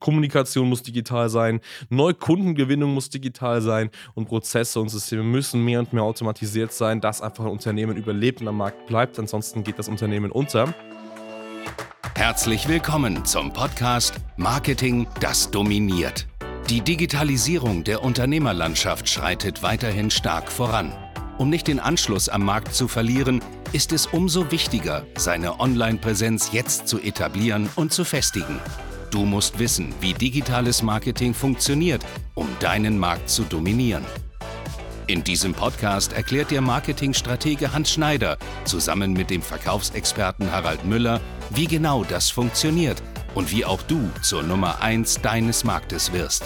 Kommunikation muss digital sein, Neukundengewinnung muss digital sein und Prozesse und Systeme müssen mehr und mehr automatisiert sein, dass einfach ein Unternehmen überlebt und am Markt bleibt. Ansonsten geht das Unternehmen unter. Herzlich willkommen zum Podcast Marketing, das dominiert. Die Digitalisierung der Unternehmerlandschaft schreitet weiterhin stark voran. Um nicht den Anschluss am Markt zu verlieren, ist es umso wichtiger, seine Online-Präsenz jetzt zu etablieren und zu festigen. Du musst wissen, wie digitales Marketing funktioniert, um deinen Markt zu dominieren. In diesem Podcast erklärt dir Marketingstratege Hans Schneider zusammen mit dem Verkaufsexperten Harald Müller, wie genau das funktioniert und wie auch du zur Nummer 1 deines Marktes wirst.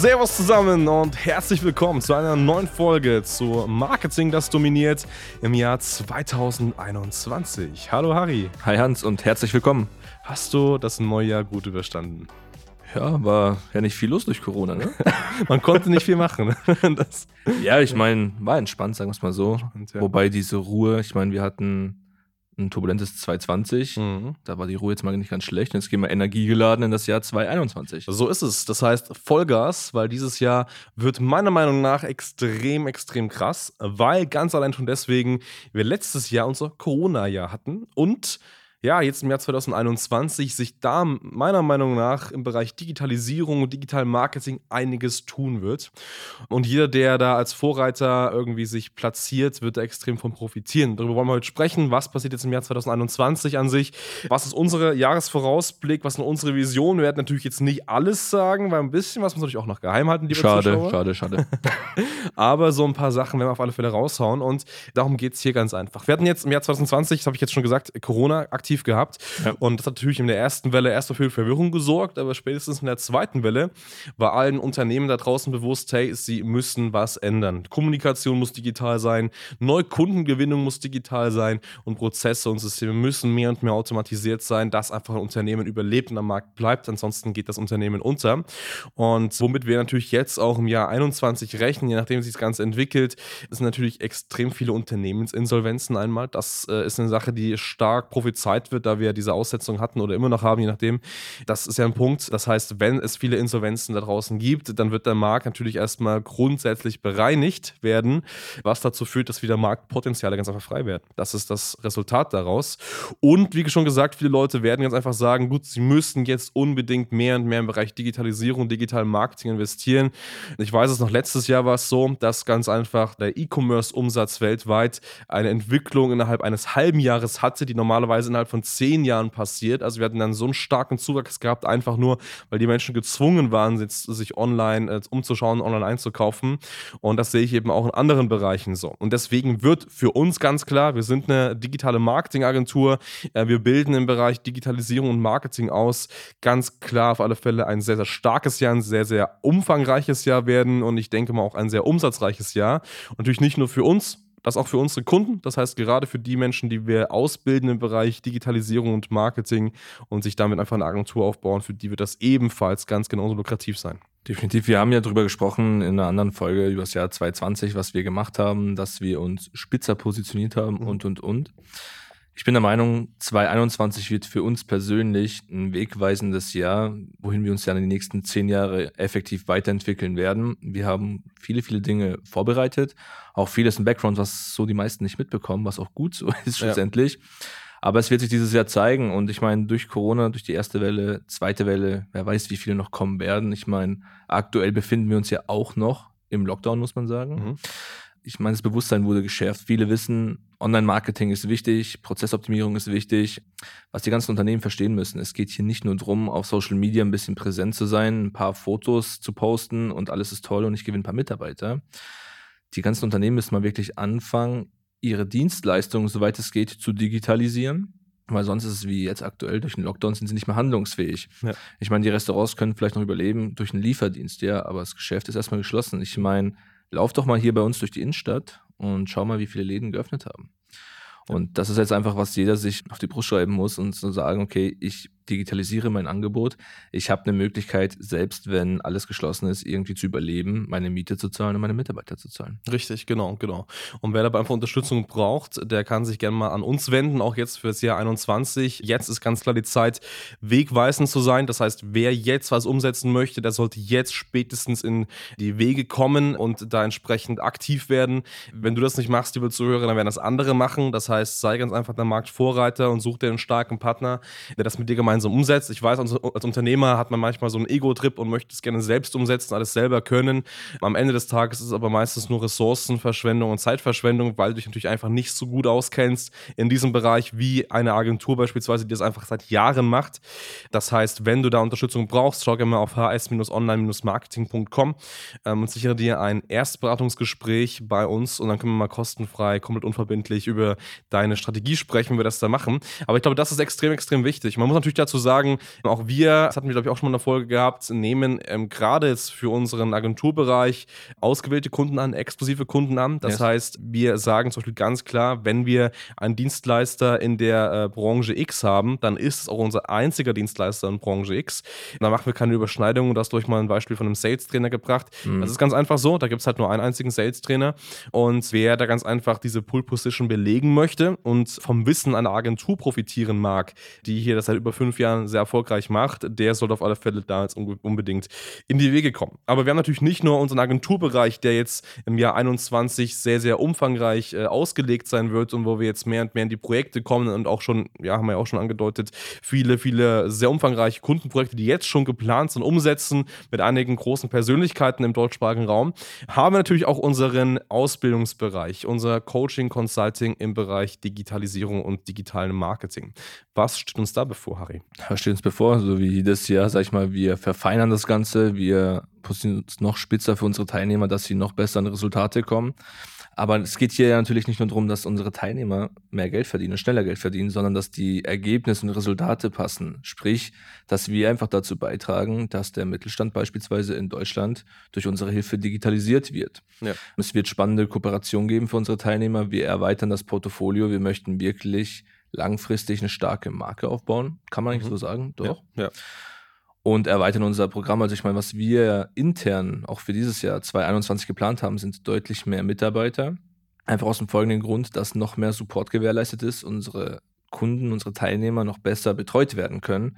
Servus zusammen und herzlich willkommen zu einer neuen Folge zu Marketing, das dominiert im Jahr 2021. Hallo Harry. Hi Hans und herzlich willkommen. Hast du das neue Jahr gut überstanden? Ja, war ja nicht viel los durch Corona, ne? Man konnte nicht viel machen. ja, ich meine, war entspannt, sagen wir es mal so. Und, ja. Wobei diese Ruhe, ich meine, wir hatten ein turbulentes 2020. Mhm. Da war die Ruhe jetzt mal nicht ganz schlecht. Und jetzt gehen wir energiegeladen in das Jahr 2021. So ist es. Das heißt Vollgas, weil dieses Jahr wird meiner Meinung nach extrem, extrem krass, weil ganz allein schon deswegen wir letztes Jahr unser Corona-Jahr hatten und ja, jetzt im Jahr 2021 sich da meiner Meinung nach im Bereich Digitalisierung und Digital Marketing einiges tun wird. Und jeder, der da als Vorreiter irgendwie sich platziert, wird da extrem von profitieren. Darüber wollen wir heute sprechen. Was passiert jetzt im Jahr 2021 an sich? Was ist unsere Jahresvorausblick? Was sind unsere Visionen? Wir werden natürlich jetzt nicht alles sagen, weil ein bisschen was muss natürlich auch noch geheim halten, schade, Zuschauer. Schade, schade, schade. Aber so ein paar Sachen werden wir auf alle Fälle raushauen. Und darum geht es hier ganz einfach. Wir hatten jetzt im Jahr 2020, das habe ich jetzt schon gesagt, Corona aktiv aktiv gehabt. Ja. Und das hat natürlich in der ersten Welle erst für Verwirrung gesorgt, aber spätestens in der zweiten Welle war allen Unternehmen da draußen bewusst, hey, sie müssen was ändern. Kommunikation muss digital sein, Neukundengewinnung muss digital sein und Prozesse und Systeme müssen mehr und mehr automatisiert sein, dass einfach ein Unternehmen überlebt und am Markt bleibt. Ansonsten geht das Unternehmen unter. Und womit wir natürlich jetzt auch im Jahr 21 rechnen, je nachdem sich das Ganze entwickelt, sind natürlich extrem viele Unternehmensinsolvenzen einmal. Das äh, ist eine Sache, die stark prophezeit Zeit wird, da wir diese Aussetzung hatten oder immer noch haben, je nachdem. Das ist ja ein Punkt. Das heißt, wenn es viele Insolvenzen da draußen gibt, dann wird der Markt natürlich erstmal grundsätzlich bereinigt werden, was dazu führt, dass wieder Marktpotenziale ganz einfach frei werden. Das ist das Resultat daraus. Und wie schon gesagt, viele Leute werden ganz einfach sagen, gut, sie müssen jetzt unbedingt mehr und mehr im Bereich Digitalisierung, digital Marketing investieren. Ich weiß es noch, letztes Jahr war es so, dass ganz einfach der E-Commerce-Umsatz weltweit eine Entwicklung innerhalb eines halben Jahres hatte, die normalerweise innerhalb innerhalb von zehn Jahren passiert. Also wir hatten dann so einen starken Zuwachs gehabt, einfach nur, weil die Menschen gezwungen waren, sich online äh, umzuschauen, online einzukaufen. Und das sehe ich eben auch in anderen Bereichen so. Und deswegen wird für uns ganz klar, wir sind eine digitale Marketingagentur, äh, wir bilden im Bereich Digitalisierung und Marketing aus, ganz klar auf alle Fälle ein sehr, sehr starkes Jahr, ein sehr, sehr umfangreiches Jahr werden und ich denke mal auch ein sehr umsatzreiches Jahr. Und natürlich nicht nur für uns, das auch für unsere Kunden, das heißt gerade für die Menschen, die wir ausbilden im Bereich Digitalisierung und Marketing und sich damit einfach eine Agentur aufbauen, für die wird das ebenfalls ganz genauso lukrativ sein. Definitiv. Wir haben ja darüber gesprochen in einer anderen Folge über das Jahr 2020, was wir gemacht haben, dass wir uns spitzer positioniert haben mhm. und, und, und. Ich bin der Meinung, 2021 wird für uns persönlich ein wegweisendes Jahr, wohin wir uns ja in den nächsten zehn Jahre effektiv weiterentwickeln werden. Wir haben viele, viele Dinge vorbereitet, auch vieles im Background, was so die meisten nicht mitbekommen, was auch gut so ist schlussendlich. Ja. Aber es wird sich dieses Jahr zeigen und ich meine, durch Corona, durch die erste Welle, zweite Welle, wer weiß, wie viele noch kommen werden. Ich meine, aktuell befinden wir uns ja auch noch im Lockdown, muss man sagen. Mhm ich meine, das Bewusstsein wurde geschärft. Viele wissen, Online-Marketing ist wichtig, Prozessoptimierung ist wichtig. Was die ganzen Unternehmen verstehen müssen, es geht hier nicht nur darum, auf Social Media ein bisschen präsent zu sein, ein paar Fotos zu posten und alles ist toll und ich gewinne ein paar Mitarbeiter. Die ganzen Unternehmen müssen mal wirklich anfangen, ihre Dienstleistungen, soweit es geht, zu digitalisieren. Weil sonst ist es wie jetzt aktuell, durch den Lockdown sind sie nicht mehr handlungsfähig. Ja. Ich meine, die Restaurants können vielleicht noch überleben durch einen Lieferdienst, ja, aber das Geschäft ist erstmal geschlossen. Ich meine, lauf doch mal hier bei uns durch die Innenstadt und schau mal, wie viele Läden geöffnet haben. Und das ist jetzt einfach, was jeder sich auf die Brust schreiben muss und zu so sagen, okay, ich digitalisiere mein Angebot. Ich habe eine Möglichkeit, selbst wenn alles geschlossen ist, irgendwie zu überleben, meine Miete zu zahlen und meine Mitarbeiter zu zahlen. Richtig, genau, genau. Und wer dabei einfach Unterstützung braucht, der kann sich gerne mal an uns wenden, auch jetzt für das Jahr 21. Jetzt ist ganz klar die Zeit, wegweisend zu sein. Das heißt, wer jetzt was umsetzen möchte, der sollte jetzt spätestens in die Wege kommen und da entsprechend aktiv werden. Wenn du das nicht machst, liebe Zuhörer, dann werden das andere machen. Das heißt, sei ganz einfach der Marktvorreiter und such dir einen starken Partner, der das mit dir gemeinsam umsetzt. Ich weiß, als Unternehmer hat man manchmal so einen Ego-Trip und möchte es gerne selbst umsetzen, alles selber können. Am Ende des Tages ist es aber meistens nur Ressourcenverschwendung und Zeitverschwendung, weil du dich natürlich einfach nicht so gut auskennst in diesem Bereich wie eine Agentur beispielsweise, die das einfach seit Jahren macht. Das heißt, wenn du da Unterstützung brauchst, schau gerne mal auf hs-online-marketing.com ähm, und sichere dir ein Erstberatungsgespräch bei uns und dann können wir mal kostenfrei, komplett unverbindlich über deine Strategie sprechen, wie wir das da machen. Aber ich glaube, das ist extrem, extrem wichtig. Man muss natürlich dazu sagen, auch wir, das hatten wir, glaube ich, auch schon mal in der Folge gehabt, nehmen ähm, gerade jetzt für unseren Agenturbereich ausgewählte Kunden an, exklusive Kunden an. Das yes. heißt, wir sagen zum Beispiel ganz klar, wenn wir einen Dienstleister in der äh, Branche X haben, dann ist es auch unser einziger Dienstleister in Branche X. Da machen wir keine Überschneidungen. Du hast durch mal ein Beispiel von einem Sales-Trainer gebracht. Mhm. Das ist ganz einfach so. Da gibt es halt nur einen einzigen Sales-Trainer. Und wer da ganz einfach diese Pull-Position belegen möchte und vom Wissen einer Agentur profitieren mag, die hier das seit über fünf Jahren sehr erfolgreich macht, der sollte auf alle Fälle da jetzt unbedingt in die Wege kommen. Aber wir haben natürlich nicht nur unseren Agenturbereich, der jetzt im Jahr 21 sehr, sehr umfangreich äh, ausgelegt sein wird und wo wir jetzt mehr und mehr in die Projekte kommen und auch schon, ja, haben wir ja auch schon angedeutet, viele, viele sehr umfangreiche Kundenprojekte, die jetzt schon geplant sind, umsetzen mit einigen großen Persönlichkeiten im deutschsprachigen Raum, haben wir natürlich auch unseren Ausbildungsbereich, unser Coaching, Consulting im Bereich Digitalisierung und digitalen Marketing. Was steht uns da bevor, Harry? Was steht uns bevor? So wie jedes Jahr, sag ich mal, wir verfeinern das Ganze, wir positionieren uns noch spitzer für unsere Teilnehmer, dass sie noch besser an Resultate kommen. Aber es geht hier ja natürlich nicht nur darum, dass unsere Teilnehmer mehr Geld verdienen, schneller Geld verdienen, sondern dass die Ergebnisse und Resultate passen. Sprich, dass wir einfach dazu beitragen, dass der Mittelstand beispielsweise in Deutschland durch unsere Hilfe digitalisiert wird. Ja. Es wird spannende Kooperationen geben für unsere Teilnehmer. Wir erweitern das Portfolio. Wir möchten wirklich langfristig eine starke Marke aufbauen. Kann man eigentlich mhm. so sagen? Doch. Ja. ja und erweitern unser Programm. Also ich meine, was wir intern auch für dieses Jahr 2021 geplant haben, sind deutlich mehr Mitarbeiter. Einfach aus dem folgenden Grund, dass noch mehr Support gewährleistet ist, unsere Kunden, unsere Teilnehmer noch besser betreut werden können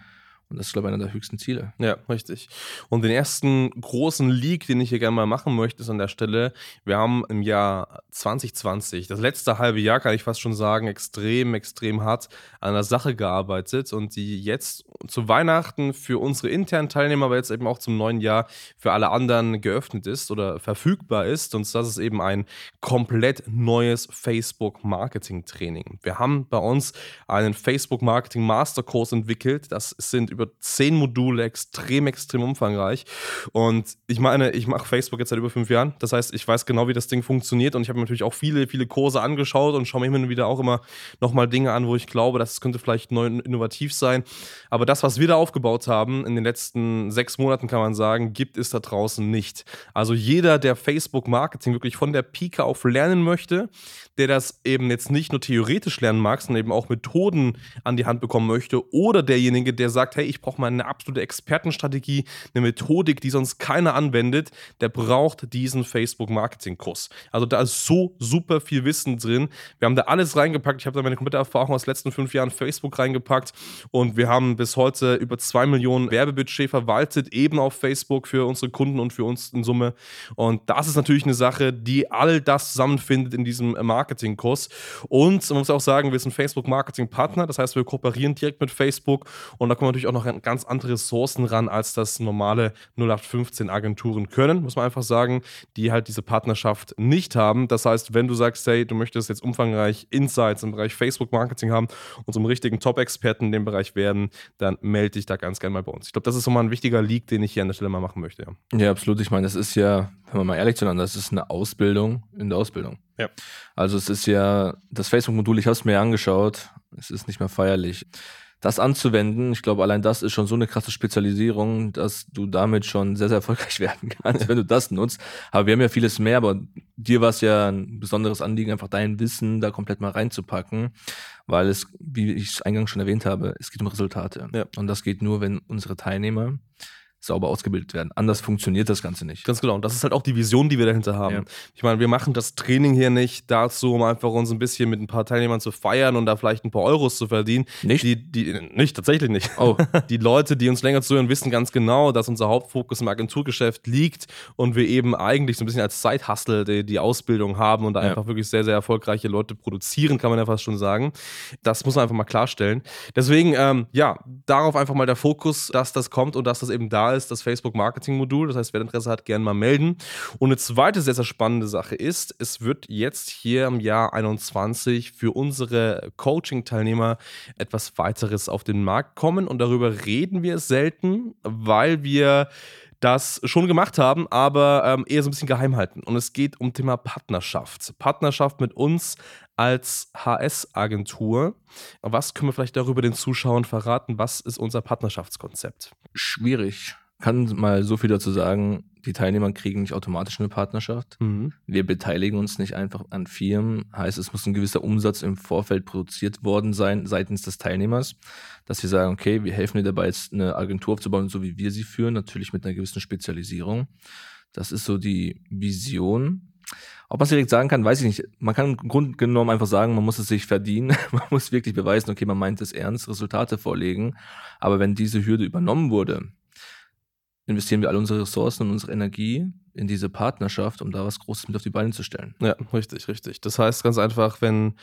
und das ist, glaube ich, einer der höchsten Ziele. Ja, richtig. Und den ersten großen Leak, den ich hier gerne mal machen möchte, ist an der Stelle, wir haben im Jahr 2020, das letzte halbe Jahr, kann ich fast schon sagen, extrem, extrem hart an der Sache gearbeitet und die jetzt zu Weihnachten für unsere internen Teilnehmer, aber jetzt eben auch zum neuen Jahr für alle anderen geöffnet ist oder verfügbar ist. Und das ist eben ein komplett neues Facebook-Marketing-Training. Wir haben bei uns einen Facebook-Marketing-Masterkurs entwickelt. Das sind über über zehn Module, extrem, extrem umfangreich. Und ich meine, ich mache Facebook jetzt seit über fünf Jahren. Das heißt, ich weiß genau, wie das Ding funktioniert. Und ich habe natürlich auch viele, viele Kurse angeschaut und schaue mir immer wieder auch immer nochmal Dinge an, wo ich glaube, das könnte vielleicht neu innovativ sein. Aber das, was wir da aufgebaut haben in den letzten sechs Monaten, kann man sagen, gibt es da draußen nicht. Also jeder, der Facebook-Marketing wirklich von der Pike auf lernen möchte, der das eben jetzt nicht nur theoretisch lernen mag, sondern eben auch Methoden an die Hand bekommen möchte, oder derjenige, der sagt, hey, ich brauche mal eine absolute Expertenstrategie, eine Methodik, die sonst keiner anwendet, der braucht diesen Facebook-Marketing-Kurs. Also da ist so super viel Wissen drin. Wir haben da alles reingepackt. Ich habe da meine komplette Erfahrung aus den letzten fünf Jahren Facebook reingepackt und wir haben bis heute über zwei Millionen Werbebudget verwaltet, eben auf Facebook für unsere Kunden und für uns in Summe. Und das ist natürlich eine Sache, die all das zusammenfindet in diesem Marketing-Kurs. Und man muss auch sagen, wir sind Facebook-Marketing-Partner, das heißt, wir kooperieren direkt mit Facebook und da kommen natürlich auch noch noch ganz andere Ressourcen ran, als das normale 0815 Agenturen können, muss man einfach sagen, die halt diese Partnerschaft nicht haben. Das heißt, wenn du sagst, hey, du möchtest jetzt umfangreich Insights im Bereich Facebook-Marketing haben und zum richtigen Top-Experten in dem Bereich werden, dann melde dich da ganz gerne mal bei uns. Ich glaube, das ist so mal ein wichtiger Leak, den ich hier an der Stelle mal machen möchte. Ja, ja absolut. Ich meine, das ist ja, wenn wir mal ehrlich zueinander, das ist eine Ausbildung in der Ausbildung. Ja. Also es ist ja, das Facebook-Modul, ich habe es mir angeschaut, es ist nicht mehr feierlich das anzuwenden, ich glaube, allein das ist schon so eine krasse Spezialisierung, dass du damit schon sehr, sehr erfolgreich werden kannst, wenn du das nutzt. Aber wir haben ja vieles mehr, aber dir war es ja ein besonderes Anliegen, einfach dein Wissen da komplett mal reinzupacken, weil es, wie ich es eingangs schon erwähnt habe, es geht um Resultate. Ja. Und das geht nur, wenn unsere Teilnehmer sauber ausgebildet werden. Anders funktioniert das Ganze nicht. Ganz genau. Und das ist halt auch die Vision, die wir dahinter haben. Ja. Ich meine, wir machen das Training hier nicht dazu, um einfach uns ein bisschen mit ein paar Teilnehmern zu feiern und da vielleicht ein paar Euros zu verdienen. Nicht? Die, die, nicht, tatsächlich nicht. Oh. Die Leute, die uns länger zuhören, wissen ganz genau, dass unser Hauptfokus im Agenturgeschäft liegt und wir eben eigentlich so ein bisschen als Zeithustle die, die Ausbildung haben und da ja. einfach wirklich sehr, sehr erfolgreiche Leute produzieren, kann man ja fast schon sagen. Das muss man einfach mal klarstellen. Deswegen, ähm, ja, darauf einfach mal der Fokus, dass das kommt und dass das eben da ist das Facebook-Marketing-Modul. Das heißt, wer Interesse hat, gerne mal melden. Und eine zweite sehr, sehr spannende Sache ist, es wird jetzt hier im Jahr 21 für unsere Coaching-Teilnehmer etwas weiteres auf den Markt kommen. Und darüber reden wir selten, weil wir das schon gemacht haben, aber ähm, eher so ein bisschen geheim halten. Und es geht um Thema Partnerschaft. Partnerschaft mit uns als HS-Agentur. Was können wir vielleicht darüber den Zuschauern verraten? Was ist unser Partnerschaftskonzept? Schwierig kann mal so viel dazu sagen, die Teilnehmer kriegen nicht automatisch eine Partnerschaft. Mhm. Wir beteiligen uns nicht einfach an Firmen. Heißt, es muss ein gewisser Umsatz im Vorfeld produziert worden sein seitens des Teilnehmers, dass wir sagen, okay, wir helfen dir dabei, jetzt eine Agentur aufzubauen, so wie wir sie führen, natürlich mit einer gewissen Spezialisierung. Das ist so die Vision. Ob man es direkt sagen kann, weiß ich nicht. Man kann im Grunde genommen einfach sagen, man muss es sich verdienen. man muss wirklich beweisen, okay, man meint es ernst, Resultate vorlegen. Aber wenn diese Hürde übernommen wurde, investieren wir alle unsere Ressourcen und unsere Energie in diese Partnerschaft, um da was Großes mit auf die Beine zu stellen. Ja, richtig, richtig. Das heißt ganz einfach, wenn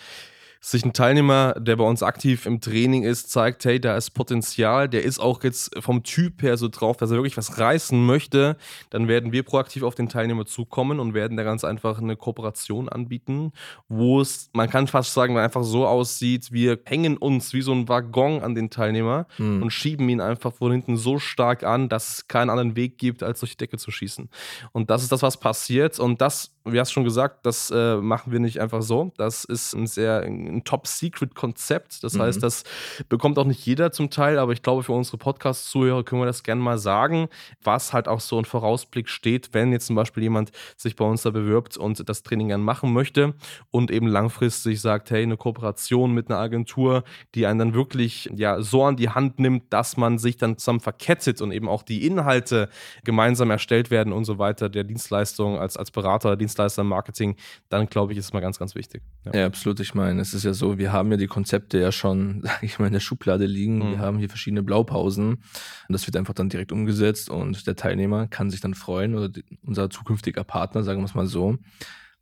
sich ein Teilnehmer, der bei uns aktiv im Training ist, zeigt, hey, da ist Potenzial, der ist auch jetzt vom Typ her so drauf, dass er wirklich was reißen möchte, dann werden wir proaktiv auf den Teilnehmer zukommen und werden da ganz einfach eine Kooperation anbieten, wo es, man kann fast sagen, einfach so aussieht, wir hängen uns wie so ein Waggon an den Teilnehmer mhm. und schieben ihn einfach von hinten so stark an, dass es keinen anderen Weg gibt, als durch die Decke zu schießen. Und das ist das, was passiert und das wie hast schon gesagt, das äh, machen wir nicht einfach so. Das ist ein sehr ein Top-Secret-Konzept. Das mhm. heißt, das bekommt auch nicht jeder zum Teil, aber ich glaube, für unsere Podcast-Zuhörer können wir das gerne mal sagen, was halt auch so ein Vorausblick steht, wenn jetzt zum Beispiel jemand sich bei uns da bewirbt und das Training gerne machen möchte und eben langfristig sagt, hey, eine Kooperation mit einer Agentur, die einen dann wirklich ja so an die Hand nimmt, dass man sich dann zusammen verkettet und eben auch die Inhalte gemeinsam erstellt werden und so weiter der Dienstleistung als, als Berater, Dienstleister Dienstleister im Marketing, dann glaube ich, ist es mal ganz, ganz wichtig. Ja. ja. absolut. Ich meine, es ist ja so, wir haben ja die Konzepte ja schon, sage ich mal, in der Schublade liegen. Mhm. Wir haben hier verschiedene Blaupausen und das wird einfach dann direkt umgesetzt und der Teilnehmer kann sich dann freuen oder die, unser zukünftiger Partner, sagen wir es mal so,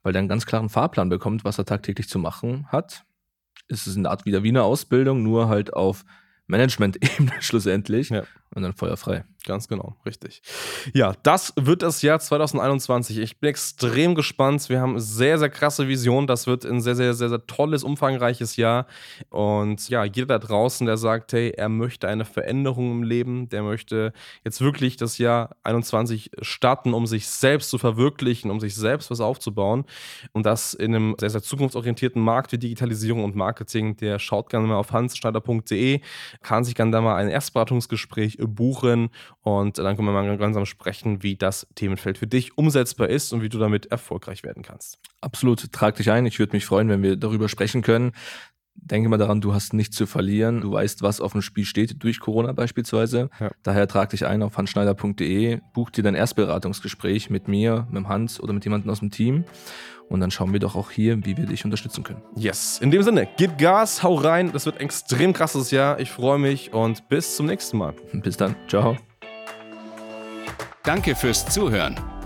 weil der einen ganz klaren Fahrplan bekommt, was er tagtäglich zu machen hat. Es ist eine Art wieder Wiener Ausbildung, nur halt auf Management-Ebene schlussendlich ja. Und dann feuerfrei. Ganz genau, richtig. Ja, das wird das Jahr 2021. Ich bin extrem gespannt. Wir haben sehr, sehr krasse Visionen. Das wird ein sehr, sehr, sehr, sehr tolles, umfangreiches Jahr. Und ja, jeder da draußen, der sagt, hey, er möchte eine Veränderung im Leben, der möchte jetzt wirklich das Jahr 21 starten, um sich selbst zu verwirklichen, um sich selbst was aufzubauen. Und das in einem sehr, sehr zukunftsorientierten Markt wie Digitalisierung und Marketing, der schaut gerne mal auf hansschneider.de, kann sich dann da mal ein Erstberatungsgespräch buchen und dann können wir mal gemeinsam sprechen, wie das Themenfeld für dich umsetzbar ist und wie du damit erfolgreich werden kannst. Absolut, trag dich ein. Ich würde mich freuen, wenn wir darüber sprechen können. Denke mal daran, du hast nichts zu verlieren. Du weißt, was auf dem Spiel steht, durch Corona beispielsweise. Ja. Daher trag dich ein auf hansschneider.de, buch dir dein Erstberatungsgespräch mit mir, mit Hans oder mit jemandem aus dem Team. Und dann schauen wir doch auch hier, wie wir dich unterstützen können. Yes. In dem Sinne, gib Gas, hau rein. Das wird ein extrem krasses Jahr. Ich freue mich und bis zum nächsten Mal. Bis dann. Ciao. Danke fürs Zuhören.